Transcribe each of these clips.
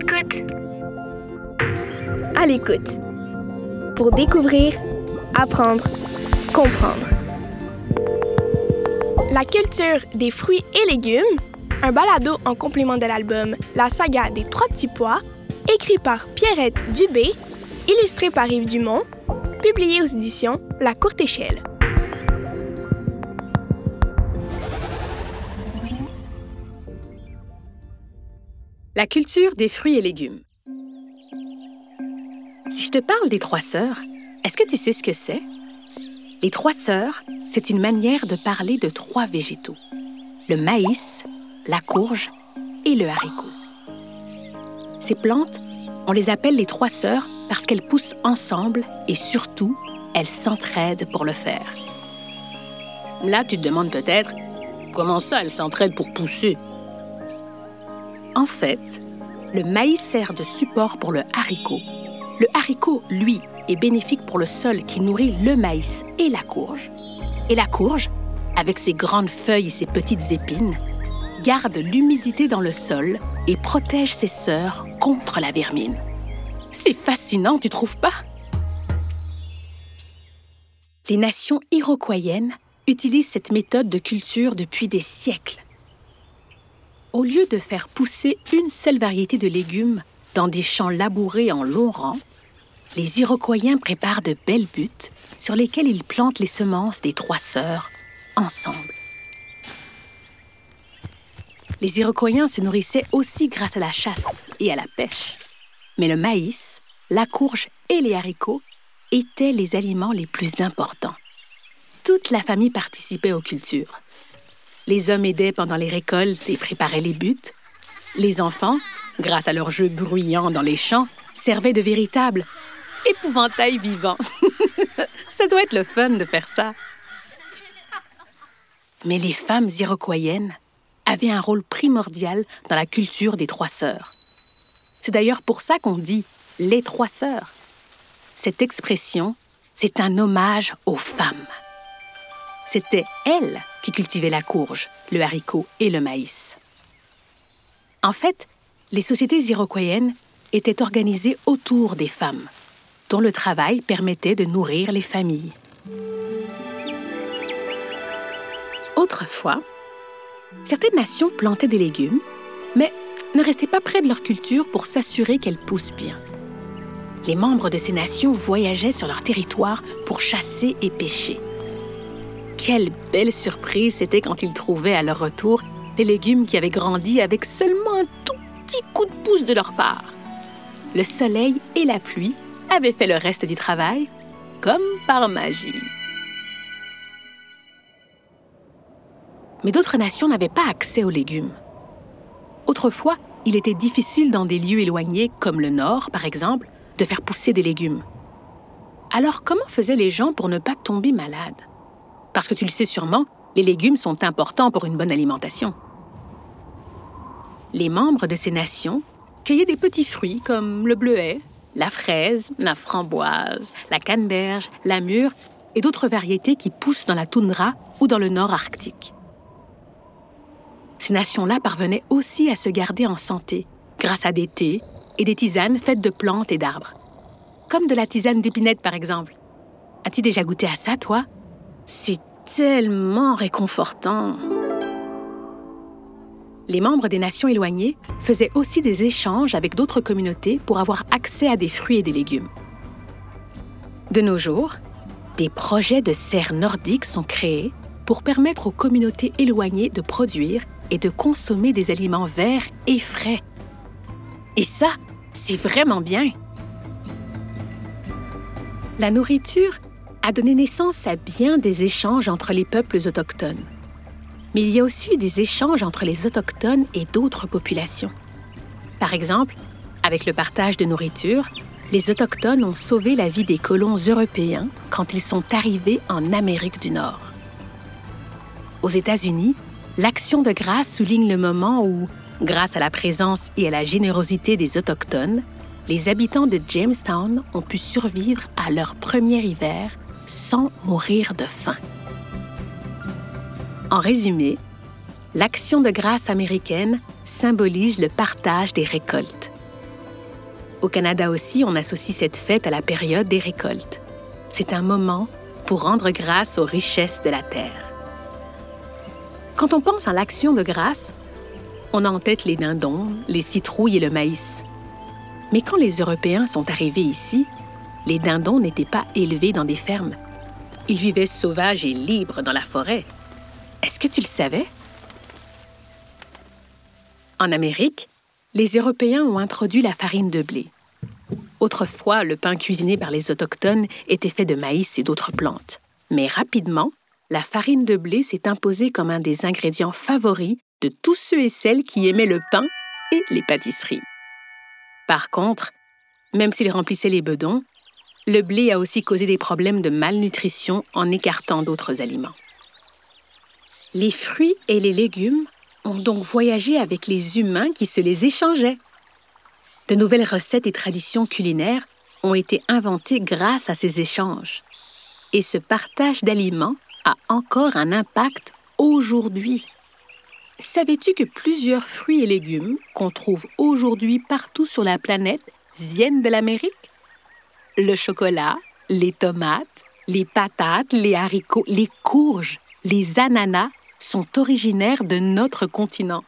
l'écoute. À l'écoute. Pour découvrir, apprendre, comprendre. La culture des fruits et légumes, un balado en complément de l'album La saga des trois petits pois, écrit par Pierrette Dubé, illustré par Yves Dumont, publié aux éditions La Courte Échelle. La culture des fruits et légumes. Si je te parle des trois sœurs, est-ce que tu sais ce que c'est? Les trois sœurs, c'est une manière de parler de trois végétaux. Le maïs, la courge et le haricot. Ces plantes, on les appelle les trois sœurs parce qu'elles poussent ensemble et surtout, elles s'entraident pour le faire. Là, tu te demandes peut-être, comment ça elles s'entraident pour pousser? En fait, le maïs sert de support pour le haricot. Le haricot, lui, est bénéfique pour le sol qui nourrit le maïs et la courge. Et la courge, avec ses grandes feuilles et ses petites épines, garde l'humidité dans le sol et protège ses sœurs contre la vermine. C'est fascinant, tu trouves pas? Les nations iroquoiennes utilisent cette méthode de culture depuis des siècles. Au lieu de faire pousser une seule variété de légumes dans des champs labourés en longs rangs, les Iroquoiens préparent de belles buttes sur lesquelles ils plantent les semences des trois sœurs ensemble. Les Iroquoiens se nourrissaient aussi grâce à la chasse et à la pêche. Mais le maïs, la courge et les haricots étaient les aliments les plus importants. Toute la famille participait aux cultures. Les hommes aidaient pendant les récoltes et préparaient les buttes. Les enfants, grâce à leurs jeux bruyants dans les champs, servaient de véritables épouvantails vivants. ça doit être le fun de faire ça. Mais les femmes iroquoiennes avaient un rôle primordial dans la culture des trois sœurs. C'est d'ailleurs pour ça qu'on dit les trois sœurs. Cette expression, c'est un hommage aux femmes. C'était elles qui cultivaient la courge, le haricot et le maïs. En fait, les sociétés iroquoiennes étaient organisées autour des femmes, dont le travail permettait de nourrir les familles. Autrefois, certaines nations plantaient des légumes, mais ne restaient pas près de leur culture pour s'assurer qu'elles poussent bien. Les membres de ces nations voyageaient sur leur territoire pour chasser et pêcher. Quelle belle surprise c'était quand ils trouvaient à leur retour des légumes qui avaient grandi avec seulement un tout petit coup de pouce de leur part. Le soleil et la pluie avaient fait le reste du travail comme par magie. Mais d'autres nations n'avaient pas accès aux légumes. Autrefois, il était difficile dans des lieux éloignés, comme le Nord par exemple, de faire pousser des légumes. Alors comment faisaient les gens pour ne pas tomber malades? Parce que tu le sais sûrement, les légumes sont importants pour une bonne alimentation. Les membres de ces nations cueillaient des petits fruits comme le bleuet, la fraise, la framboise, la canneberge, la mûre et d'autres variétés qui poussent dans la toundra ou dans le nord arctique. Ces nations-là parvenaient aussi à se garder en santé grâce à des thés et des tisanes faites de plantes et d'arbres. Comme de la tisane d'épinette, par exemple. As-tu déjà goûté à ça, toi? C'est tellement réconfortant. Les membres des nations éloignées faisaient aussi des échanges avec d'autres communautés pour avoir accès à des fruits et des légumes. De nos jours, des projets de serres nordiques sont créés pour permettre aux communautés éloignées de produire et de consommer des aliments verts et frais. Et ça, c'est vraiment bien. La nourriture a donné naissance à bien des échanges entre les peuples autochtones. Mais il y a aussi des échanges entre les autochtones et d'autres populations. Par exemple, avec le partage de nourriture, les autochtones ont sauvé la vie des colons européens quand ils sont arrivés en Amérique du Nord. Aux États-Unis, l'action de grâce souligne le moment où, grâce à la présence et à la générosité des Autochtones, les habitants de Jamestown ont pu survivre à leur premier hiver sans mourir de faim. En résumé, l'action de grâce américaine symbolise le partage des récoltes. Au Canada aussi, on associe cette fête à la période des récoltes. C'est un moment pour rendre grâce aux richesses de la terre. Quand on pense à l'action de grâce, on a en tête les dindons, les citrouilles et le maïs. Mais quand les Européens sont arrivés ici, les dindons n'étaient pas élevés dans des fermes. Ils vivaient sauvages et libres dans la forêt. Est-ce que tu le savais? En Amérique, les Européens ont introduit la farine de blé. Autrefois, le pain cuisiné par les Autochtones était fait de maïs et d'autres plantes. Mais rapidement, la farine de blé s'est imposée comme un des ingrédients favoris de tous ceux et celles qui aimaient le pain et les pâtisseries. Par contre, même s'il remplissait les bedons, le blé a aussi causé des problèmes de malnutrition en écartant d'autres aliments. Les fruits et les légumes ont donc voyagé avec les humains qui se les échangeaient. De nouvelles recettes et traditions culinaires ont été inventées grâce à ces échanges. Et ce partage d'aliments a encore un impact aujourd'hui. Savais-tu que plusieurs fruits et légumes qu'on trouve aujourd'hui partout sur la planète viennent de l'Amérique? Le chocolat, les tomates, les patates, les haricots, les courges, les ananas sont originaires de notre continent.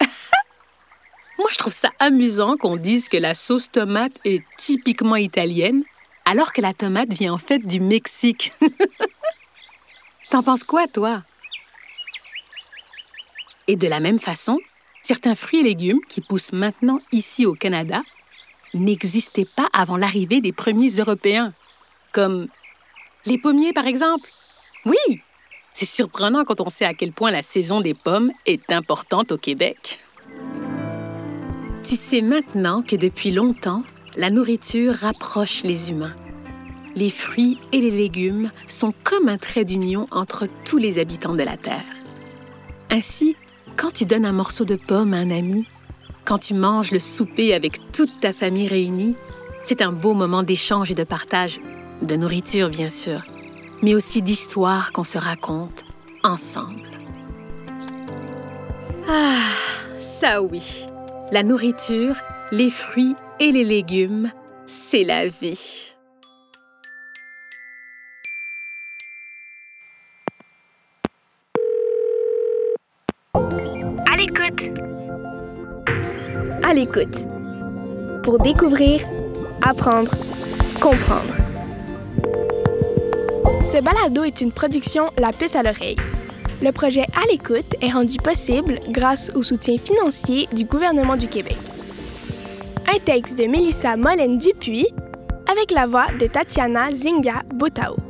Moi, je trouve ça amusant qu'on dise que la sauce tomate est typiquement italienne, alors que la tomate vient en fait du Mexique. T'en penses quoi, toi? Et de la même façon, certains fruits et légumes qui poussent maintenant ici au Canada n'existaient pas avant l'arrivée des premiers Européens, comme les pommiers par exemple. Oui, c'est surprenant quand on sait à quel point la saison des pommes est importante au Québec. Tu sais maintenant que depuis longtemps, la nourriture rapproche les humains. Les fruits et les légumes sont comme un trait d'union entre tous les habitants de la Terre. Ainsi, quand tu donnes un morceau de pomme à un ami, quand tu manges le souper avec toute ta famille réunie, c'est un beau moment d'échange et de partage, de nourriture bien sûr, mais aussi d'histoire qu'on se raconte ensemble. Ah, ça oui. La nourriture, les fruits et les légumes, c'est la vie. À l'écoute pour découvrir, apprendre, comprendre. Ce balado est une production La Puce à l'oreille. Le projet À l'écoute est rendu possible grâce au soutien financier du gouvernement du Québec. Un texte de Mélissa Molène Dupuis avec la voix de Tatiana Zinga Botao.